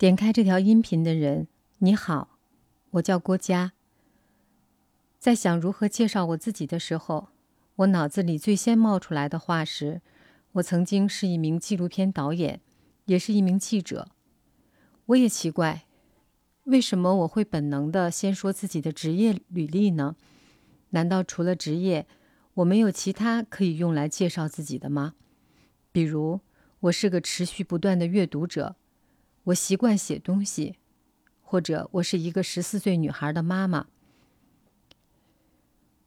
点开这条音频的人，你好，我叫郭佳。在想如何介绍我自己的时候，我脑子里最先冒出来的话是：我曾经是一名纪录片导演，也是一名记者。我也奇怪，为什么我会本能的先说自己的职业履历呢？难道除了职业，我没有其他可以用来介绍自己的吗？比如，我是个持续不断的阅读者。我习惯写东西，或者我是一个十四岁女孩的妈妈。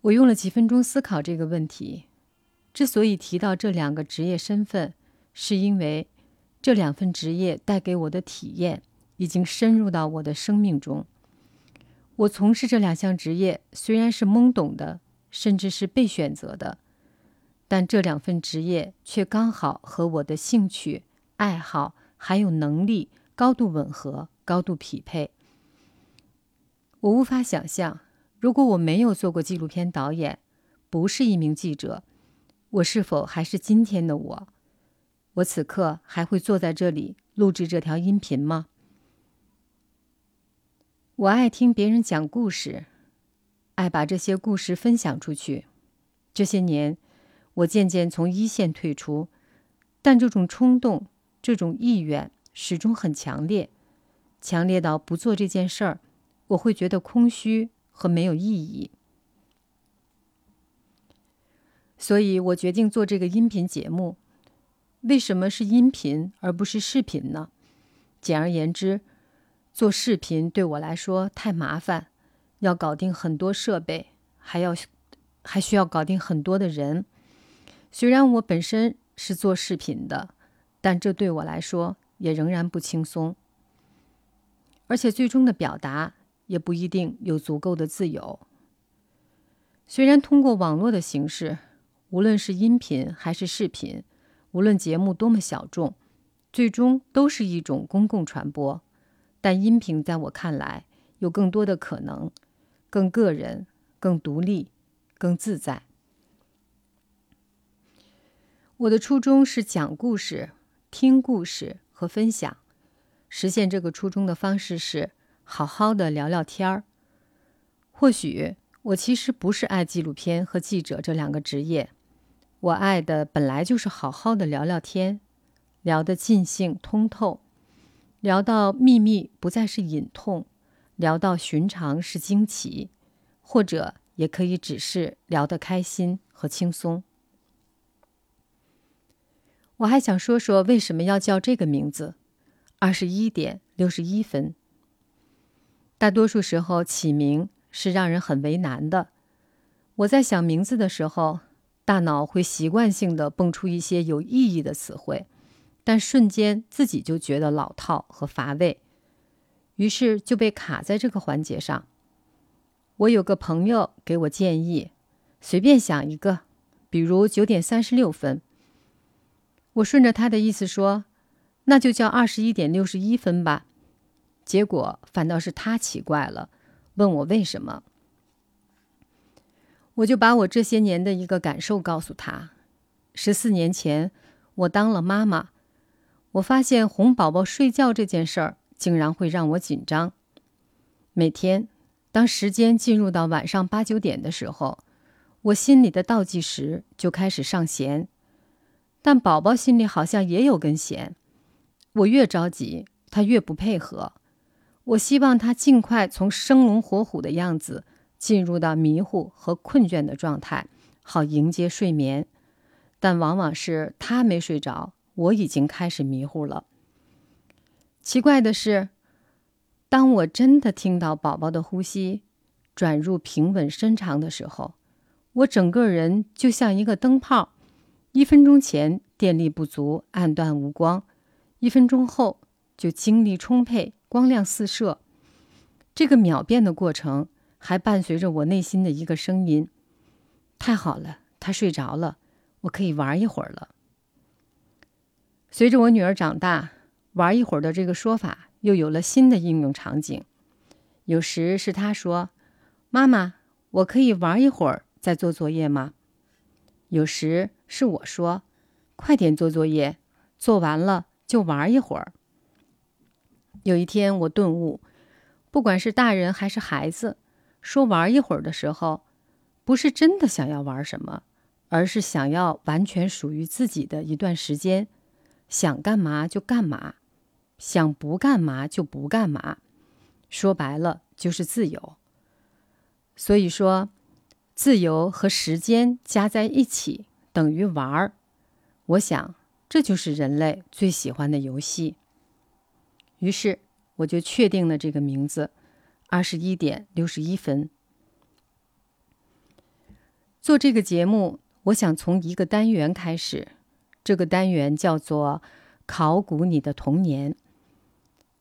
我用了几分钟思考这个问题。之所以提到这两个职业身份，是因为这两份职业带给我的体验已经深入到我的生命中。我从事这两项职业虽然是懵懂的，甚至是被选择的，但这两份职业却刚好和我的兴趣、爱好还有能力。高度吻合，高度匹配。我无法想象，如果我没有做过纪录片导演，不是一名记者，我是否还是今天的我？我此刻还会坐在这里录制这条音频吗？我爱听别人讲故事，爱把这些故事分享出去。这些年，我渐渐从一线退出，但这种冲动，这种意愿。始终很强烈，强烈到不做这件事儿，我会觉得空虚和没有意义。所以我决定做这个音频节目。为什么是音频而不是视频呢？简而言之，做视频对我来说太麻烦，要搞定很多设备，还要还需要搞定很多的人。虽然我本身是做视频的，但这对我来说。也仍然不轻松，而且最终的表达也不一定有足够的自由。虽然通过网络的形式，无论是音频还是视频，无论节目多么小众，最终都是一种公共传播。但音频在我看来有更多的可能，更个人、更独立、更自在。我的初衷是讲故事、听故事。和分享，实现这个初衷的方式是好好的聊聊天儿。或许我其实不是爱纪录片和记者这两个职业，我爱的本来就是好好的聊聊天，聊得尽兴通透，聊到秘密不再是隐痛，聊到寻常是惊奇，或者也可以只是聊得开心和轻松。我还想说说为什么要叫这个名字，二十一点六十一分。大多数时候起名是让人很为难的。我在想名字的时候，大脑会习惯性的蹦出一些有意义的词汇，但瞬间自己就觉得老套和乏味，于是就被卡在这个环节上。我有个朋友给我建议，随便想一个，比如九点三十六分。我顺着他的意思说，那就叫二十一点六十一分吧。结果反倒是他奇怪了，问我为什么。我就把我这些年的一个感受告诉他：十四年前，我当了妈妈，我发现哄宝宝睡觉这件事儿竟然会让我紧张。每天，当时间进入到晚上八九点的时候，我心里的倒计时就开始上弦。但宝宝心里好像也有根弦，我越着急，他越不配合。我希望他尽快从生龙活虎的样子进入到迷糊和困倦的状态，好迎接睡眠。但往往是他没睡着，我已经开始迷糊了。奇怪的是，当我真的听到宝宝的呼吸转入平稳深长的时候，我整个人就像一个灯泡。一分钟前电力不足，暗淡无光；一分钟后就精力充沛，光亮四射。这个秒变的过程还伴随着我内心的一个声音：“太好了，他睡着了，我可以玩一会儿了。”随着我女儿长大，“玩一会儿”的这个说法又有了新的应用场景。有时是她说：“妈妈，我可以玩一会儿再做作业吗？”有时。是我说：“快点做作业，做完了就玩一会儿。”有一天，我顿悟，不管是大人还是孩子，说玩一会儿的时候，不是真的想要玩什么，而是想要完全属于自己的一段时间，想干嘛就干嘛，想不干嘛就不干嘛。说白了，就是自由。所以说，自由和时间加在一起等于玩儿。我想，这就是人类最喜欢的游戏。于是，我就确定了这个名字：二十一点六十一分。做这个节目，我想从一个单元开始。这个单元叫做“考古你的童年”。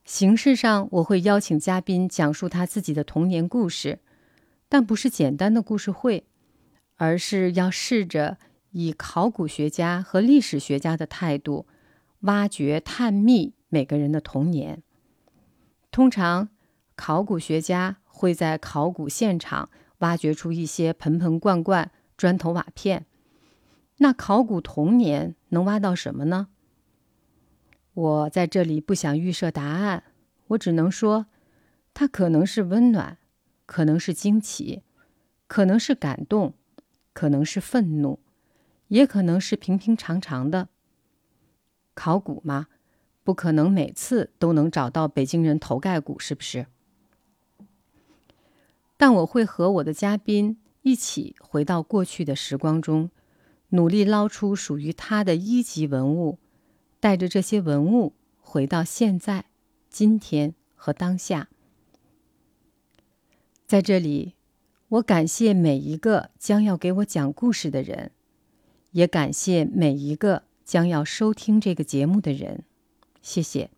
形式上，我会邀请嘉宾讲述他自己的童年故事。但不是简单的故事会，而是要试着以考古学家和历史学家的态度，挖掘探秘每个人的童年。通常，考古学家会在考古现场挖掘出一些盆盆罐罐、砖头瓦片。那考古童年能挖到什么呢？我在这里不想预设答案，我只能说，它可能是温暖。可能是惊奇，可能是感动，可能是愤怒，也可能是平平常常的。考古嘛，不可能每次都能找到北京人头盖骨，是不是？但我会和我的嘉宾一起回到过去的时光中，努力捞出属于他的一级文物，带着这些文物回到现在、今天和当下。在这里，我感谢每一个将要给我讲故事的人，也感谢每一个将要收听这个节目的人。谢谢。